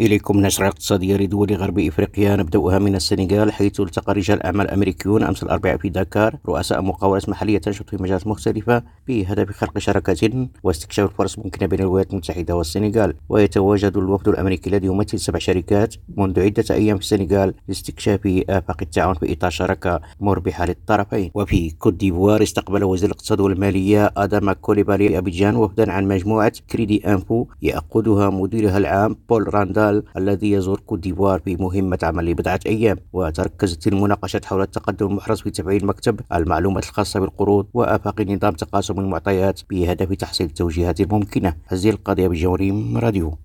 إليكم نشرة اقتصادية. لدول غرب إفريقيا نبدأها من السنغال حيث التقى رجال أعمال أمريكيون أمس الأربعاء في داكار رؤساء مقاولات محلية تنشط في مجالات مختلفة بهدف خلق شراكات واستكشاف الفرص الممكنة بين الولايات المتحدة والسنغال. ويتواجد الوفد الأمريكي الذي يمثل سبع شركات منذ عدة أيام في السنغال لاستكشاف آفاق التعاون في إطار شراكة مربحة للطرفين. وفي كوت ديفوار استقبل وزير الاقتصاد والمالية آدم كوليبالي بأبيدجان وفدا عن مجموعة كريدي أنفو يقودها مديرها العام بول راندا الذي يزور كوت ديفوار في مهمة عمل لبضعة أيام وتركزت المناقشات حول التقدم المحرز في تفعيل مكتب المعلومات الخاصة بالقروض وآفاق نظام تقاسم المعطيات بهدف تحصيل التوجيهات الممكنة. هذه القضية بجوريم راديو.